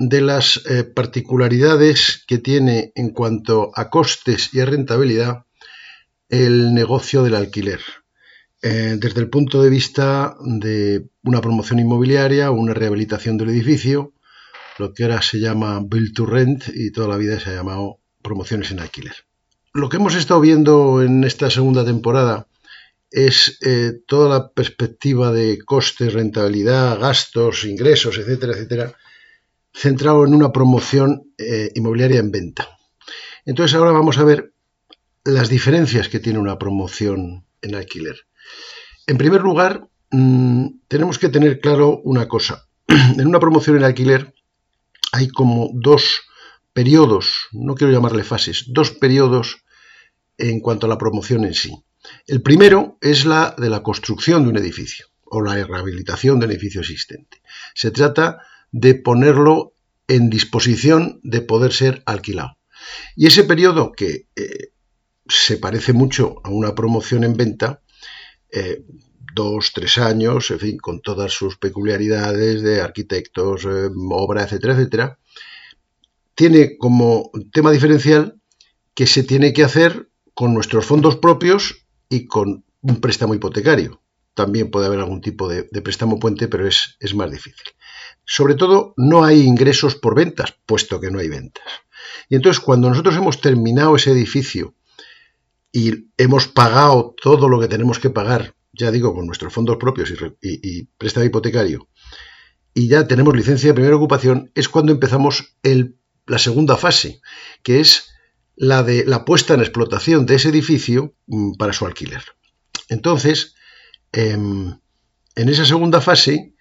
de las eh, particularidades que tiene en cuanto a costes y a rentabilidad el negocio del alquiler. Eh, desde el punto de vista de una promoción inmobiliaria o una rehabilitación del edificio, lo que ahora se llama build to rent y toda la vida se ha llamado promociones en alquiler. Lo que hemos estado viendo en esta segunda temporada es eh, toda la perspectiva de costes, rentabilidad, gastos, ingresos, etcétera, etcétera, centrado en una promoción eh, inmobiliaria en venta. Entonces ahora vamos a ver las diferencias que tiene una promoción en alquiler. En primer lugar, mm, tenemos que tener claro una cosa. en una promoción en alquiler hay como dos periodos, no quiero llamarle fases, dos periodos en cuanto a la promoción en sí. El primero es la de la construcción de un edificio o la rehabilitación de un edificio existente. Se trata de ponerlo en disposición de poder ser alquilado. Y ese periodo que eh, se parece mucho a una promoción en venta, eh, dos, tres años, en fin, con todas sus peculiaridades de arquitectos, eh, obra, etcétera, etcétera, tiene como tema diferencial que se tiene que hacer con nuestros fondos propios y con un préstamo hipotecario. También puede haber algún tipo de, préstamo puente, pero es, es más difícil. Sobre todo, no hay ingresos por ventas, puesto que no hay ventas. Y entonces, cuando nosotros hemos terminado ese edificio y hemos pagado todo lo que tenemos que pagar, ya digo, con nuestros fondos propios y, préstamo hipotecario, y ya tenemos licencia de primera ocupación, es cuando empezamos la segunda fase, que es la de la puesta en explotación de ese edificio mm, para su alquiler. Entonces, em, en esa segunda fase,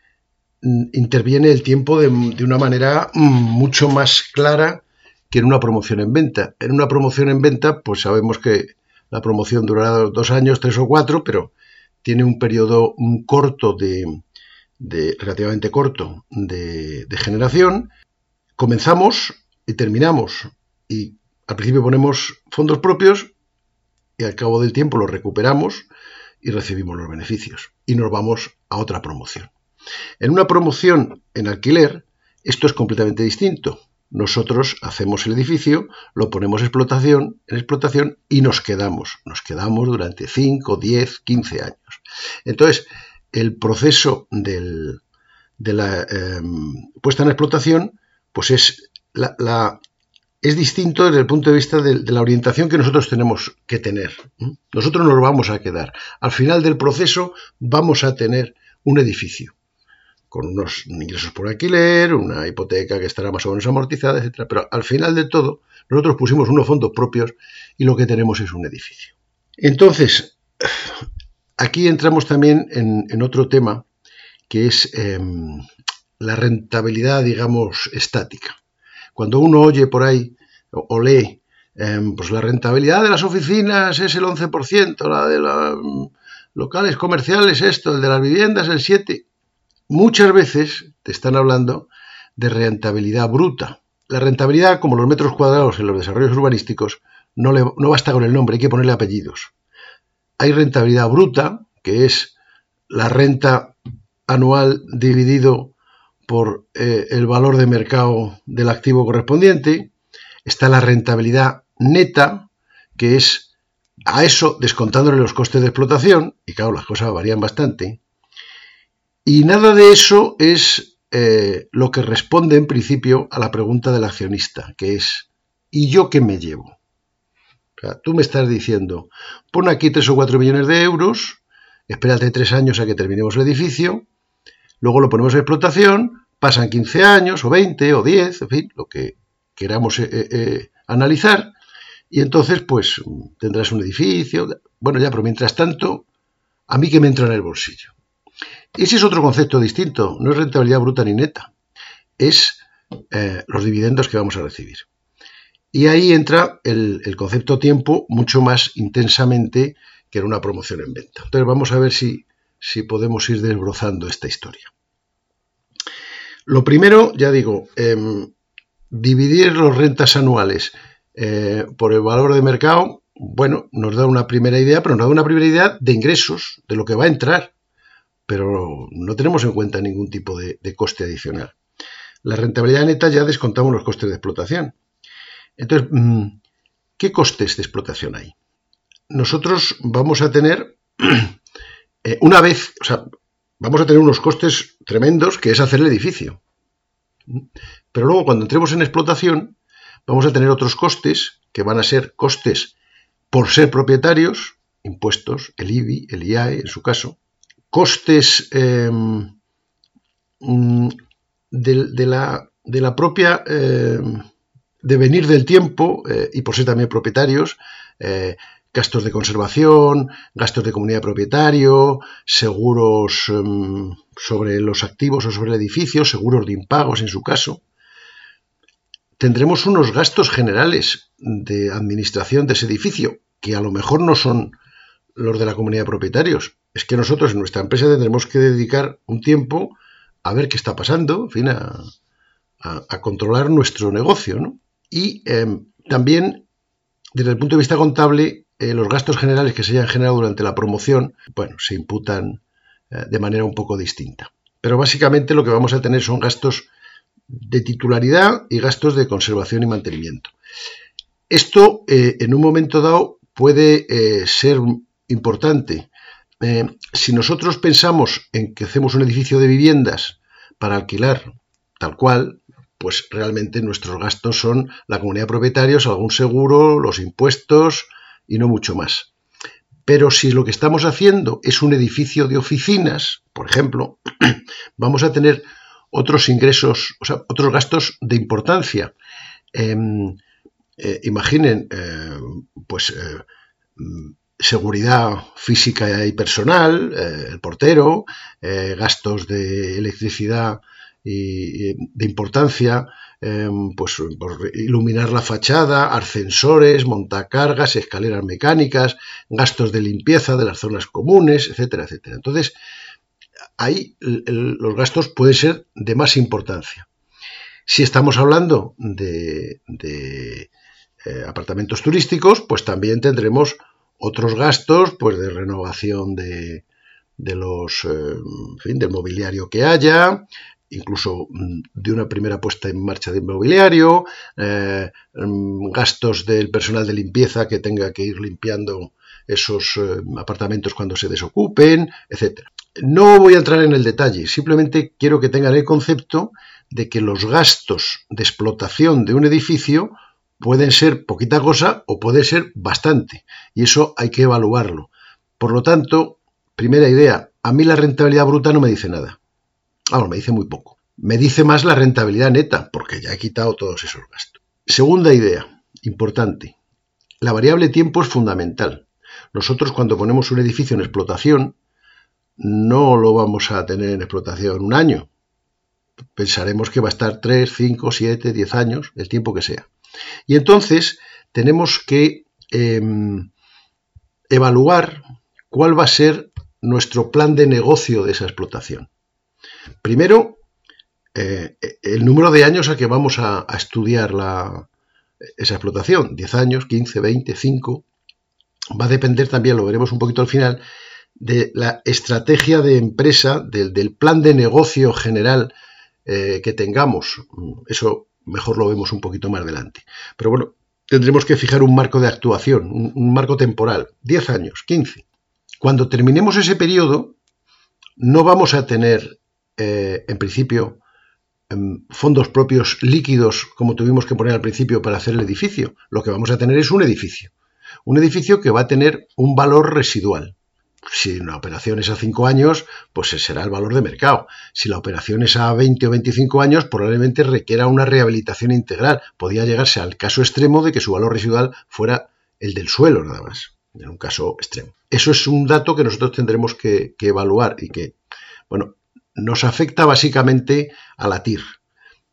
interviene el tiempo de, una manera mm, mucho más clara que en una promoción en venta. En una promoción en venta, pues sabemos que la promoción durará dos años, tres o cuatro, pero tiene un periodo corto de, relativamente corto de, de, generación. Comenzamos y terminamos. Y al principio ponemos fondos propios y al cabo del tiempo los recuperamos y recibimos los beneficios. Y nos vamos a otra promoción. En una promoción en alquiler, esto es completamente distinto. Nosotros hacemos el edificio, lo ponemos explotación, en explotación y nos quedamos. Nos quedamos durante 5, 10, 15 años. Entonces, el proceso de la em, puesta en explotación, pues es, la, es distinto desde el punto de vista de, la orientación que nosotros tenemos que tener. Nosotros nos vamos a quedar. Al final del proceso vamos a tener un edificio con unos ingresos por alquiler, una hipoteca que estará más o menos amortizada, etc. Pero al final de todo, nosotros pusimos unos fondos propios y lo que tenemos es un edificio. Entonces, aquí entramos también en, otro tema que es em, la rentabilidad, digamos, estática. Cuando uno oye por ahí o, lee, em, pues la rentabilidad de las oficinas es el 11%, la de los mm, locales comerciales esto, el de las viviendas el 7%, Muchas veces te están hablando de rentabilidad bruta. La rentabilidad, como los metros cuadrados en los desarrollos urbanísticos, no, no basta con el nombre, hay que ponerle apellidos. Hay rentabilidad bruta, que es la renta anual dividido por eh, el valor de mercado del activo correspondiente. Está la rentabilidad neta, que es a eso descontándole los costes de explotación, y claro, las cosas varían bastante. Y nada de eso es eh, lo que responde en principio a la pregunta del accionista, que es, ¿y yo qué me llevo? O sea, tú me estás diciendo, pon aquí 3 o 4 millones de euros, espérate 3 años a que terminemos el edificio, luego lo ponemos en explotación, pasan 15 años o 20 o 10, en fin, lo que queramos eh, eh, analizar, y entonces pues tendrás un edificio, bueno ya, pero mientras tanto, a mí que me entra en el bolsillo. Ese es otro concepto distinto, no es rentabilidad bruta ni neta, es eh, los dividendos que vamos a recibir. Y ahí entra el, concepto tiempo mucho más intensamente que en una promoción en venta. Entonces vamos a ver si, si podemos ir desbrozando esta historia. Lo primero, ya digo, em, dividir las rentas anuales eh, por el valor de mercado, bueno, nos da una primera idea, pero nos da una primera idea de ingresos, de lo que va a entrar, pero no tenemos en cuenta ningún tipo de, coste adicional. La rentabilidad neta ya descontamos los costes de explotación. Entonces, mm, ¿qué costes de explotación hay? Nosotros vamos a tener, eh, una vez, o sea, vamos a tener unos costes tremendos que es hacer el edificio. Pero luego cuando entremos en explotación, vamos a tener otros costes que van a ser costes por ser propietarios, impuestos, el IBI, el IAE en su caso, costes em, mm, de, la, de, la, propia em, devenir del tiempo eh, y por ser también propietarios, eh, gastos de conservación, gastos de comunidad de propietario, seguros em, sobre los activos o sobre el edificio, seguros de impagos en su caso tendremos unos gastos generales de administración de ese edificio, que a lo mejor no son los de la comunidad de propietarios. Es que nosotros en nuestra empresa tendremos que dedicar un tiempo a ver qué está pasando, en fin, a, controlar nuestro negocio. Y em, también, desde el punto de vista contable, eh, los gastos generales que se hayan generado durante la promoción, bueno, se imputan eh, de manera un poco distinta. Pero básicamente lo que vamos a tener son gastos de titularidad y gastos de conservación y mantenimiento. Esto eh, en un momento dado puede ser importante. Si nosotros pensamos en que hacemos un edificio de viviendas para alquilar tal cual, pues realmente nuestros gastos son la comunidad de propietarios, algún seguro, los impuestos y no mucho más. Pero si lo que estamos haciendo es un edificio de oficinas, por ejemplo, vamos a tener otros ingresos, o sea, otros gastos de importancia. Em, eh, imaginen, eh, pues, eh, seguridad física y personal, el portero, gastos de electricidad y, de importancia, em, pues iluminar la fachada, ascensores, montacargas, escaleras mecánicas, gastos de limpieza de las zonas comunes, etcétera, etcétera. Entonces, ahí los gastos pueden ser de más importancia. Si estamos hablando de, eh, apartamentos turísticos, pues también tendremos otros gastos pues de renovación de, los eh, del mobiliario que haya, incluso mm, de una primera puesta en marcha de mobiliario, eh, mm, gastos del personal de limpieza que tenga que ir limpiando esos apartamentos cuando se desocupen, etcétera. No voy a entrar en el detalle, simplemente quiero que tengan el concepto de que los gastos de explotación de un edificio pueden ser poquita cosa o puede ser bastante, y eso hay que evaluarlo. Por lo tanto, primera idea, a mí la rentabilidad bruta no me dice nada. Ahora, me dice muy poco. Me dice más la rentabilidad neta, porque ya he quitado todos esos gastos. Segunda idea, importante. La variable tiempo es fundamental. Nosotros cuando ponemos un edificio en explotación, no lo vamos a tener en explotación un año. Pensaremos que va a estar 3, 5, 7, 10 años, el tiempo que sea. Y entonces tenemos que em, evaluar cuál va a ser nuestro plan de negocio de esa explotación. Primero, eh, el número de años a que vamos a, estudiar esa explotación, 10 años, 15, 20, 5, va a depender también, lo veremos un poquito al final, de la estrategia de empresa, del, plan de negocio general eh, que tengamos. Eso mejor lo vemos un poquito más adelante. Pero bueno, tendremos que fijar un marco de actuación, un, marco temporal, 10 años, 15. Cuando terminemos ese periodo, no vamos a tener, eh, en principio, em, fondos propios líquidos como tuvimos que poner al principio para hacer el edificio. Lo que vamos a tener es un edificio. Un edificio que va a tener un valor residual. Si la operación es a 5 años, pues será el valor de mercado. Si la operación es a 20 o 25 años, probablemente requiera una rehabilitación integral. Podría llegarse al caso extremo de que su valor residual fuera el del suelo nada más, en un caso extremo. Eso es un dato que nosotros tendremos que, evaluar y que, bueno, nos afecta básicamente a la TIR.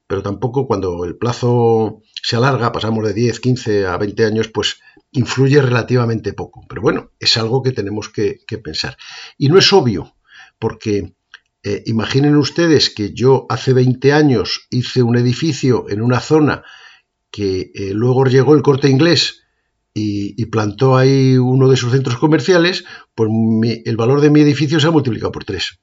pero tampoco cuando el plazo se alarga, pasamos de 10, 15 a 20 años, pues influye relativamente poco. Pero bueno, es algo que tenemos que, pensar. Y no es obvio, porque eh, imaginen ustedes que yo hace 20 años hice un edificio en una zona que eh, luego llegó el corte inglés y, plantó ahí uno de sus centros comerciales, pues el valor de mi edificio se ha multiplicado por tres.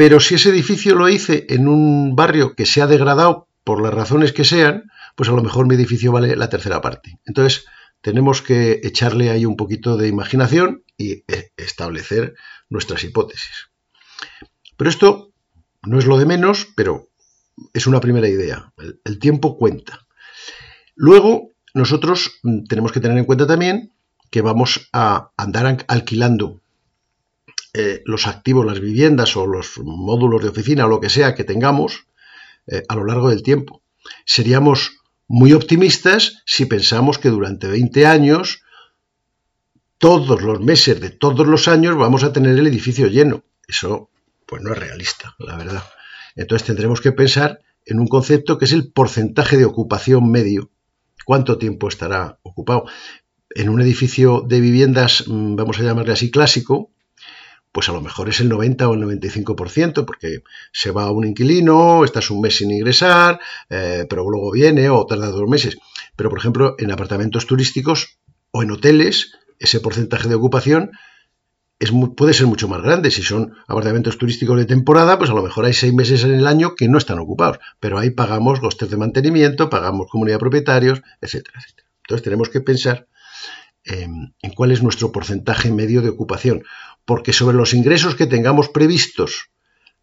Pero si ese edificio lo hice en un barrio que se ha degradado por las razones que sean, pues a lo mejor mi edificio vale la tercera parte. Entonces, tenemos que echarle ahí un poquito de imaginación y e, establecer nuestras hipótesis. Pero esto no es lo de menos, pero es una primera idea. El, tiempo cuenta. Luego, nosotros mm, tenemos que tener en cuenta también que vamos a andar alquilando eh, los activos, las viviendas o los módulos de oficina o lo que sea que tengamos eh, a lo largo del tiempo. Seríamos muy optimistas si pensamos que durante 20 años, todos los meses de todos los años, vamos a tener el edificio lleno. Eso, pues no es realista, la verdad. Entonces tendremos que pensar en un concepto que es el porcentaje de ocupación medio. ¿Cuánto tiempo estará ocupado? En un edificio de viviendas, mm, vamos a llamarle así clásico, pues a lo mejor es el 90 o el 95%, porque se va un inquilino, estás un mes sin ingresar, eh, pero luego viene o tarda dos meses. Pero, por ejemplo, en apartamentos turísticos o en hoteles, ese porcentaje de ocupación es, puede ser mucho más grande. Si son apartamentos turísticos de temporada, pues a lo mejor hay seis meses en el año que no están ocupados, pero ahí pagamos costes de mantenimiento, pagamos comunidad de propietarios, etcétera. Entonces tenemos que pensar en cuál es nuestro porcentaje medio de ocupación porque sobre los ingresos que tengamos previstos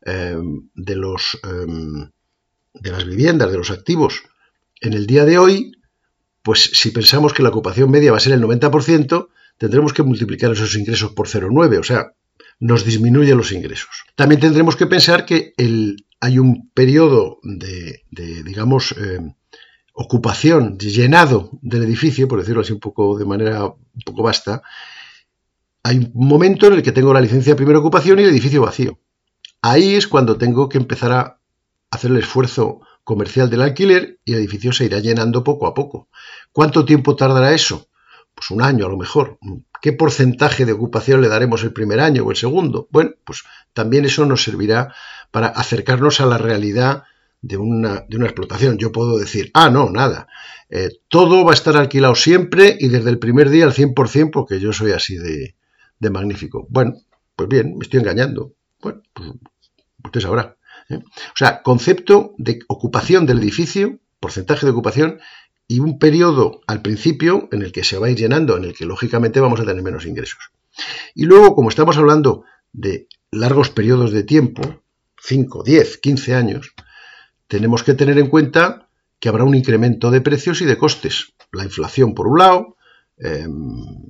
em, de, los, em, de las viviendas, de los activos, en el día de hoy, pues si pensamos que la ocupación media va a ser el 90%, tendremos que multiplicar esos ingresos por 0,9, o sea, nos disminuye los ingresos. También tendremos que pensar que el, hay un periodo de, digamos, em, ocupación, llenado del edificio, por decirlo así un poco de manera un poco vasta, hay un momento en el que tengo la licencia de primera ocupación y el edificio vacío. Ahí es cuando tengo que empezar a hacer el esfuerzo comercial del alquiler y el edificio se irá llenando poco a poco. ¿Cuánto tiempo tardará eso? Pues un año a lo mejor. ¿Qué porcentaje de ocupación le daremos el primer año o el segundo? Bueno, pues también eso nos servirá para acercarnos a la realidad de una, de una explotación. Yo puedo decir, ah, no, nada. Eh, todo va a estar alquilado siempre y desde el primer día al 100% porque yo soy así de, de magnífico. Bueno, pues bien, me estoy engañando. Bueno, pues usted sabrá. ¿eh? O sea, concepto de ocupación del edificio, porcentaje de ocupación y un periodo al principio en el que se va a ir llenando, en el que lógicamente vamos a tener menos ingresos. Y luego, como estamos hablando de largos periodos de tiempo, 5, 10, 15 años, tenemos que tener en cuenta que habrá un incremento de precios y de costes. La inflación, por un lado, em,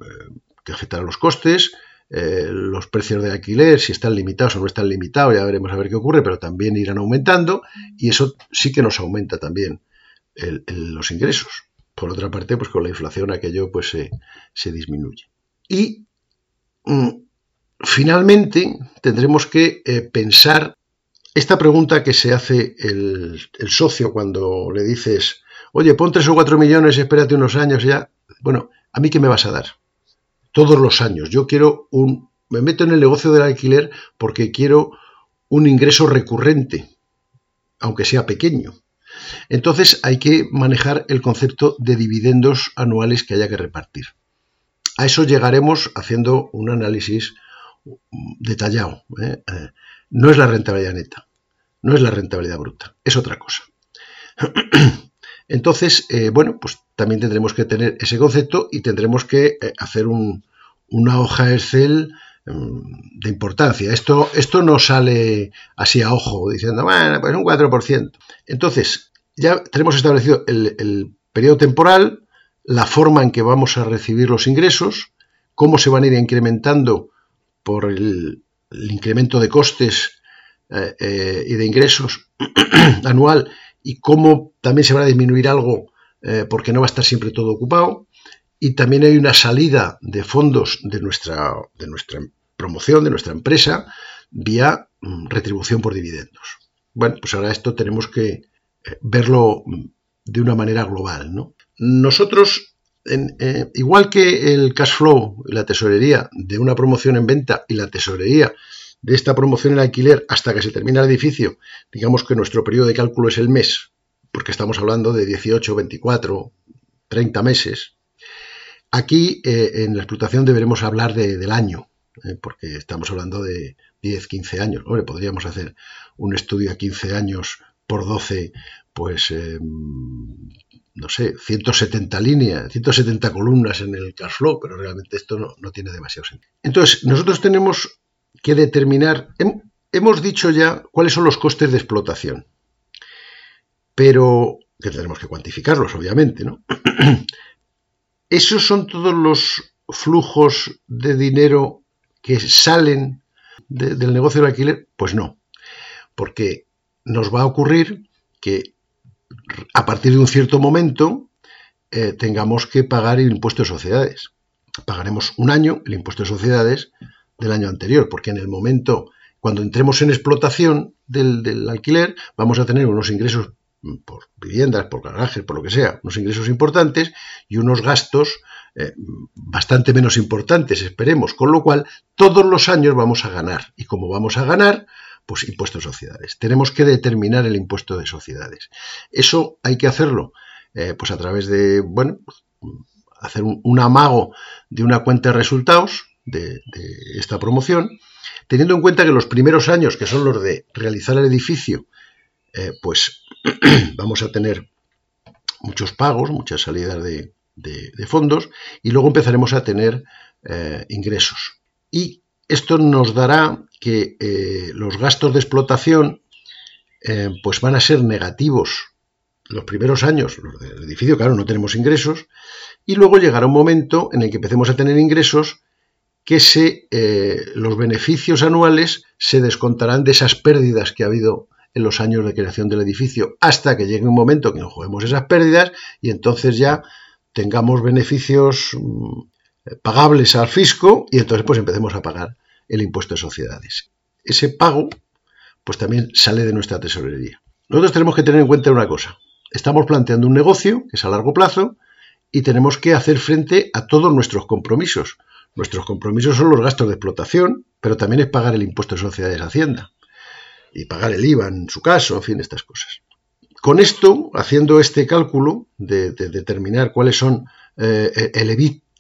que afectará los costes, eh, los precios de alquiler, si están limitados o no están limitados, ya veremos a ver qué ocurre, pero también irán aumentando y eso sí que nos aumenta también los ingresos. Por otra parte, pues con la inflación aquello pues se, disminuye. Y mm, finalmente tendremos que eh, pensar esta pregunta que se hace el, el, socio cuando le dices, oye, pon tres o cuatro millones, espérate unos años ya. Bueno, ¿a mí qué me vas a dar? Todos los años. Yo quiero un... Me meto en el negocio del alquiler porque quiero un ingreso recurrente, aunque sea pequeño. Entonces hay que manejar el concepto de dividendos anuales que haya que repartir. A eso llegaremos haciendo un análisis detallado. ¿eh? Eh, no es la rentabilidad neta, no es la rentabilidad bruta, es otra cosa. Entonces, eh, bueno, pues también tendremos que tener ese concepto y tendremos que hacer un, una hoja Excel mm, de importancia. Esto, esto no sale así a ojo, diciendo, bueno, pues un 4%. Entonces, ya tenemos establecido el, periodo temporal, la forma en que vamos a recibir los ingresos, cómo se van a ir incrementando por el, incremento de costes eh, eh, y de ingresos anual y cómo también se va a disminuir algo eh, porque no va a estar siempre todo ocupado y también hay una salida de fondos de nuestra, de nuestra promoción, de nuestra empresa, vía mm, retribución por dividendos. Bueno, pues ahora esto tenemos que eh, verlo de una manera global. ¿no? Nosotros, eh, igual que el cash flow la tesorería de una promoción en venta y la tesorería de esta promoción en alquiler hasta que se termina el edificio, digamos que nuestro periodo de cálculo es el mes, porque estamos hablando de 18, 24, 30 meses. Aquí eh, en la explotación deberemos hablar del año, eh, porque estamos hablando de 10, 15 años. Hombre, podríamos hacer un estudio a 15 años por 12, pues, em, no sé, 170 líneas, 170 columnas en el cash flow, pero realmente esto no, no tiene demasiado sentido. Entonces, nosotros tenemos que determinar, hemos dicho ya cuáles son los costes de explotación, pero que tenemos que cuantificarlos, obviamente, ¿no? Esos son todos los flujos de dinero que salen del negocio del alquiler? Pues no, porque nos va a ocurrir que a partir de un cierto momento eh, tengamos que pagar el impuesto de sociedades. Pagaremos un año el impuesto de sociedades del año anterior, porque en el momento, cuando entremos en explotación del, alquiler, vamos a tener unos ingresos por viviendas, por garajes, por lo que sea, unos ingresos importantes y unos gastos eh, bastante menos importantes, esperemos, con lo cual todos los años vamos a ganar. Y como vamos a ganar, pues impuestos de sociedades. Tenemos que determinar el impuesto de sociedades. Eso hay que hacerlo, eh, pues a través de, bueno, hacer un amago de una cuenta de resultados, de, esta promoción, teniendo en cuenta que los primeros años, que son los de realizar el edificio, eh, pues vamos a tener muchos pagos, muchas salidas de, fondos y luego empezaremos a tener eh, ingresos. Y esto nos dará que eh, los gastos de explotación pues van a ser negativos los primeros años, los del edificio, claro, no tenemos ingresos, y luego llegará un momento en el que empecemos a tener ingresos que se, eh, los beneficios anuales se descontarán de esas pérdidas que ha habido en los años de creación del edificio, hasta que llegue un momento que nos juguemos esas pérdidas y entonces ya tengamos beneficios mm, pagables al fisco y entonces pues empecemos a pagar el impuesto de sociedades. Ese pago pues también sale de nuestra tesorería. Nosotros tenemos que tener en cuenta una cosa. Estamos planteando un negocio que es a largo plazo y tenemos que hacer frente a todos nuestros compromisos. Nuestros compromisos son los gastos de explotación, pero también es pagar el impuesto de sociedades Hacienda y pagar el IVA en su caso, en fin, estas cosas. Con esto, haciendo este cálculo de, determinar cuáles son eh, el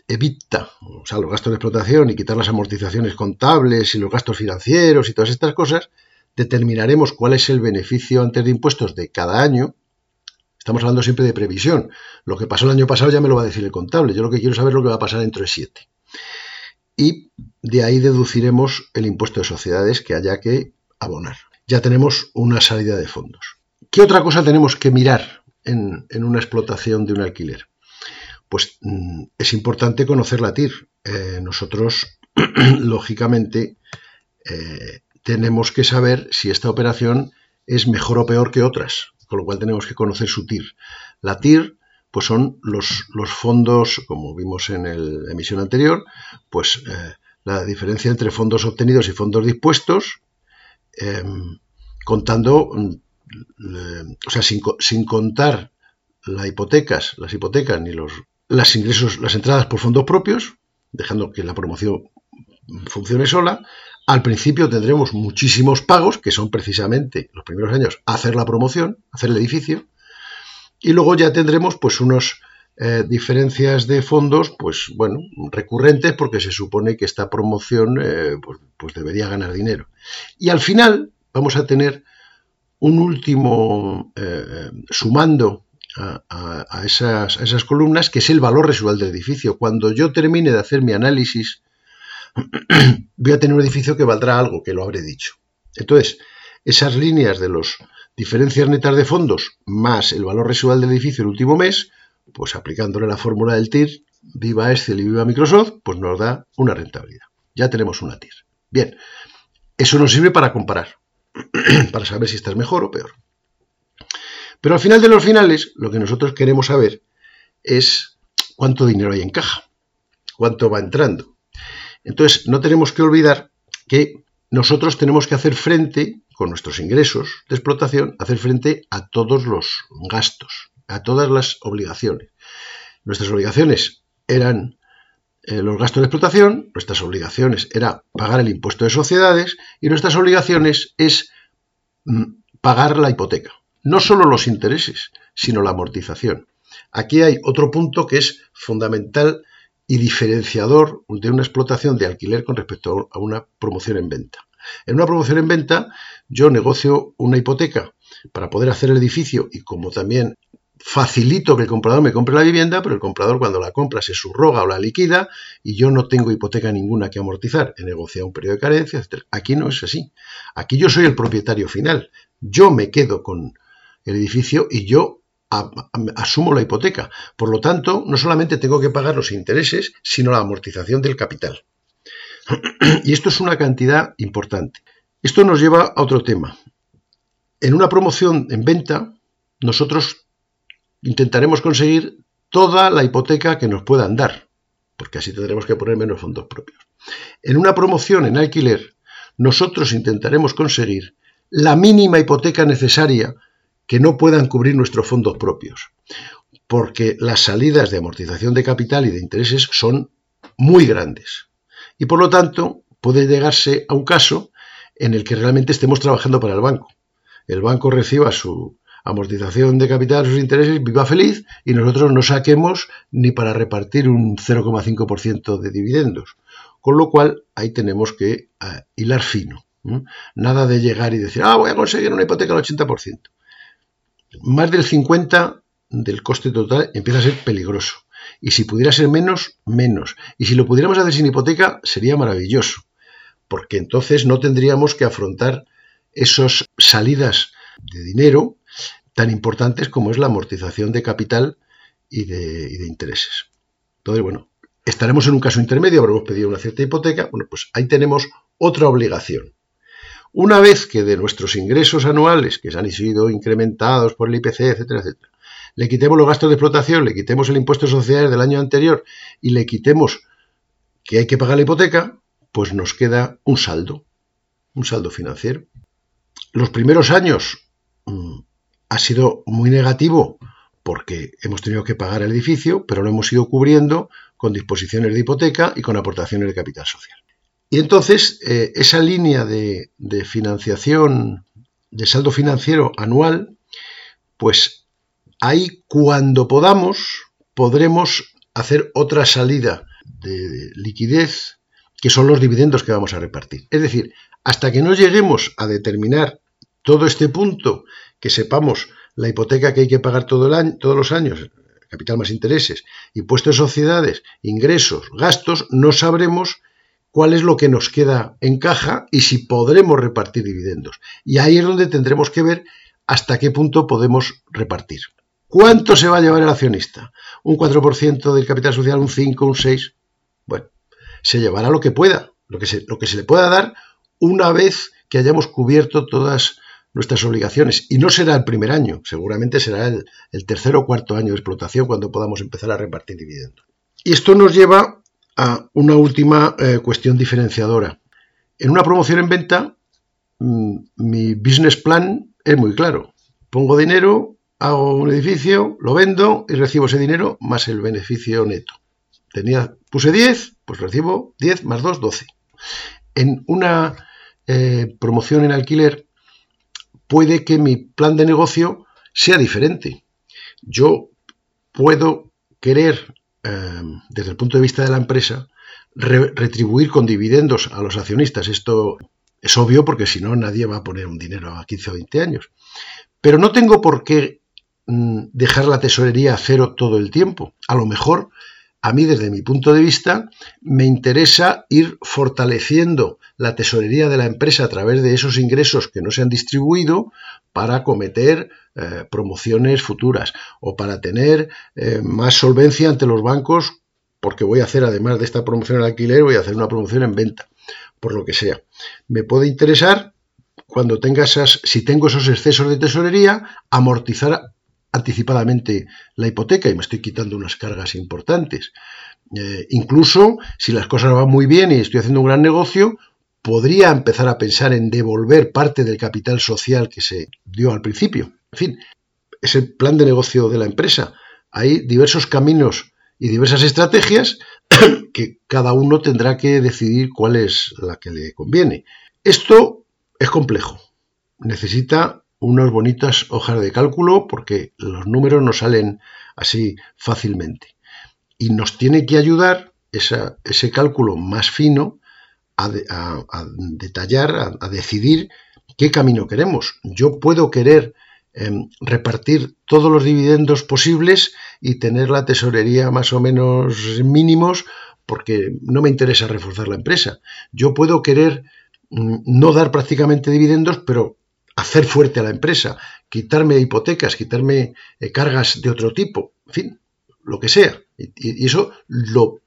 EBITDA, o sea, los gastos de explotación y quitar las amortizaciones contables y los gastos financieros y todas estas cosas, determinaremos cuál es el beneficio antes de impuestos de cada año. Estamos hablando siempre de previsión. Lo que pasó el año pasado ya me lo va a decir el contable. Yo lo que quiero saber es lo que va a pasar dentro de siete y de ahí deduciremos el impuesto de sociedades que haya que abonar. Ya tenemos una salida de fondos. ¿Qué otra cosa tenemos que mirar en, una explotación de un alquiler? Pues mm, es importante conocer la TIR. Eh, nosotros, lógicamente, eh, tenemos que saber si esta operación es mejor o peor que otras, con lo cual tenemos que conocer su TIR. La TIR pues son los, fondos, como vimos en la emisión anterior, pues eh, la diferencia entre fondos obtenidos y fondos dispuestos, em, contando, mm, o sea, sin, contar las hipotecas, las hipotecas ni los las ingresos, las entradas por fondos propios, dejando que la promoción funcione sola. Al principio tendremos muchísimos pagos, que son precisamente los primeros años hacer la promoción, hacer el edificio, y luego ya tendremos pues unos eh, diferencias de fondos, pues bueno, recurrentes porque se supone que esta promoción eh, pues, pues, debería ganar dinero. Y al final vamos a tener un último eh, sumando a, esas, a, esas, columnas, que es el valor residual del edificio. Cuando yo termine de hacer mi análisis, voy a tener un edificio que valdrá algo, que lo habré dicho. Entonces, esas líneas de los diferencias netas de fondos más el valor residual del edificio el último mes, pues aplicándole la fórmula del TIR, viva Excel y viva Microsoft, pues nos da una rentabilidad. Ya tenemos una TIR. Bien, eso nos sirve para comparar, para saber si estás mejor o peor. Pero al final de los finales, lo que nosotros queremos saber es cuánto dinero hay en caja, cuánto va entrando. Entonces, no tenemos que olvidar que nosotros tenemos que hacer frente con nuestros ingresos de explotación, hacer frente a todos los gastos, a todas las obligaciones. Nuestras obligaciones eran eh, los gastos de explotación, nuestras obligaciones era pagar el impuesto de sociedades y nuestras obligaciones es mm, pagar la hipoteca. No solo los intereses, sino la amortización. Aquí hay otro punto que es fundamental y diferenciador de una explotación de alquiler con respecto a una promoción en venta. En una promoción en venta yo negocio una hipoteca para poder hacer el edificio y como también facilito que el comprador me compre la vivienda, pero el comprador cuando la compra se subroga o la liquida y yo no tengo hipoteca ninguna que amortizar. He negociado un periodo de carencia, etc. Aquí no es así. Aquí yo soy el propietario final. Yo me quedo con el edificio y yo asumo la hipoteca. Por lo tanto, no solamente tengo que pagar los intereses, sino la amortización del capital. y esto es una cantidad importante. Esto nos lleva a otro tema. En una promoción en venta, nosotros intentaremos conseguir toda la hipoteca que nos puedan dar, porque así tendremos que poner menos fondos propios. En una promoción en alquiler, nosotros intentaremos conseguir la mínima hipoteca necesaria que no puedan cubrir nuestros fondos propios, porque las salidas de amortización de capital y de intereses son muy grandes. Y por lo tanto, puede llegarse a un caso en el que realmente estemos trabajando para el banco. El banco reciba su amortización de capital, sus intereses, viva feliz y nosotros no saquemos ni para repartir un 0,5% de dividendos. Con lo cual, ahí tenemos que eh, hilar fino. Nada de llegar y decir, ah, voy a conseguir una hipoteca al 80% más del 50 del coste total empieza a ser peligroso. Y si pudiera ser menos, menos. Y si lo pudiéramos hacer sin hipoteca, sería maravilloso. Porque entonces no tendríamos que afrontar esas salidas de dinero tan importantes como es la amortización de capital y de, intereses. Entonces, bueno, estaremos en un caso intermedio, habremos pedido una cierta hipoteca. Bueno, pues ahí tenemos otra obligación. Una vez que de nuestros ingresos anuales, que se han sido incrementados por el IPC, etcétera, etcétera, le quitemos los gastos de explotación, le quitemos el impuesto de sociedades del año anterior y le quitemos que hay que pagar la hipoteca, pues nos queda un saldo, un saldo financiero. Los primeros años mm, ha sido muy negativo porque hemos tenido que pagar el edificio, pero lo hemos ido cubriendo con disposiciones de hipoteca y con aportaciones de capital social. Y entonces eh, esa línea de, financiación, de saldo financiero anual, pues ahí cuando podamos podremos hacer otra salida de liquidez que son los dividendos que vamos a repartir. Es decir, hasta que no lleguemos a determinar todo este punto, que sepamos la hipoteca que hay que pagar todo el año, todos los años, capital más intereses, impuestos de sociedades, ingresos, gastos, no sabremos cuál es lo que nos queda en caja y si podremos repartir dividendos. Y ahí es donde tendremos que ver hasta qué punto podemos repartir. ¿Cuánto se va a llevar el accionista? ¿Un 4% del capital social, un 5, un 6? Bueno, se llevará lo que pueda, lo que se, lo que se le pueda dar una vez que hayamos cubierto todas nuestras obligaciones. Y no será el primer año, seguramente será el, el tercer o cuarto año de explotación cuando podamos empezar a repartir dividendos. Y esto nos lleva a una última eh, cuestión diferenciadora. En una promoción en venta, mm, mi business plan es muy claro. Pongo dinero, hago un edificio, lo vendo y recibo ese dinero más el beneficio neto. Tenía, puse 10, pues recibo 10 más 2, 12. En una eh, promoción en alquiler, puede que mi plan de negocio sea diferente. Yo puedo querer Em, desde el punto de vista de la empresa, retribuir con dividendos a los accionistas. Esto es obvio porque si no nadie va a poner un dinero a 15 o 20 años. Pero no tengo por qué mm, dejar la tesorería a cero todo el tiempo. A lo mejor a mí desde mi punto de vista me interesa ir fortaleciendo la tesorería de la empresa a través de esos ingresos que no se han distribuido para cometer eh, promociones futuras o para tener eh, más solvencia ante los bancos porque voy a hacer además de esta promoción al alquiler voy a hacer una promoción en venta por lo que sea me puede interesar cuando tenga esas si tengo esos excesos de tesorería amortizar anticipadamente la hipoteca y me estoy quitando unas cargas importantes. Eh, incluso si las cosas van muy bien y estoy haciendo un gran negocio, podría empezar a pensar en devolver parte del capital social que se dio al principio. En fin, es el plan de negocio de la empresa. Hay diversos caminos y diversas estrategias que cada uno tendrá que decidir cuál es la que le conviene. Esto es complejo. Necesita unas bonitas hojas de cálculo porque los números no salen así fácilmente. Y nos tiene que ayudar ese cálculo más fino a, detallar, a, decidir qué camino queremos. Yo puedo querer em, repartir todos los dividendos posibles y tener la tesorería más o menos mínimos porque no me interesa reforzar la empresa. Yo puedo querer mm, no dar prácticamente dividendos, pero hacer fuerte a la empresa, quitarme hipotecas, quitarme eh, cargas de otro tipo, en fin, lo que sea. Y, eso lo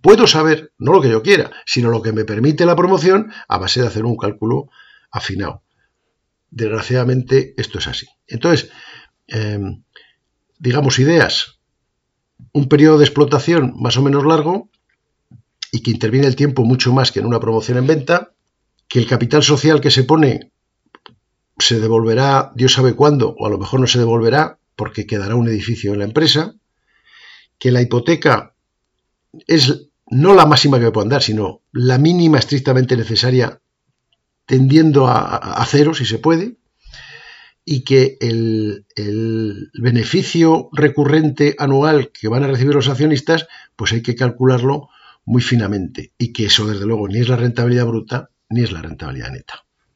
puedo saber, no lo que yo quiera, sino lo que me permite la promoción a base de hacer un cálculo afinado. Desgraciadamente esto es así. Entonces, em, digamos ideas, un periodo de explotación más o menos largo y que interviene el tiempo mucho más que en una promoción en venta, que el capital social que se pone se devolverá Dios sabe cuándo, o a lo mejor no se devolverá porque quedará un edificio en la empresa, que la hipoteca es no la máxima que me puedan dar, sino la mínima estrictamente necesaria tendiendo a, cero si se puede, y que el, el, beneficio recurrente anual que van a recibir los accionistas, pues hay que calcularlo muy finamente, y que eso desde luego ni es la rentabilidad bruta ni es la rentabilidad neta.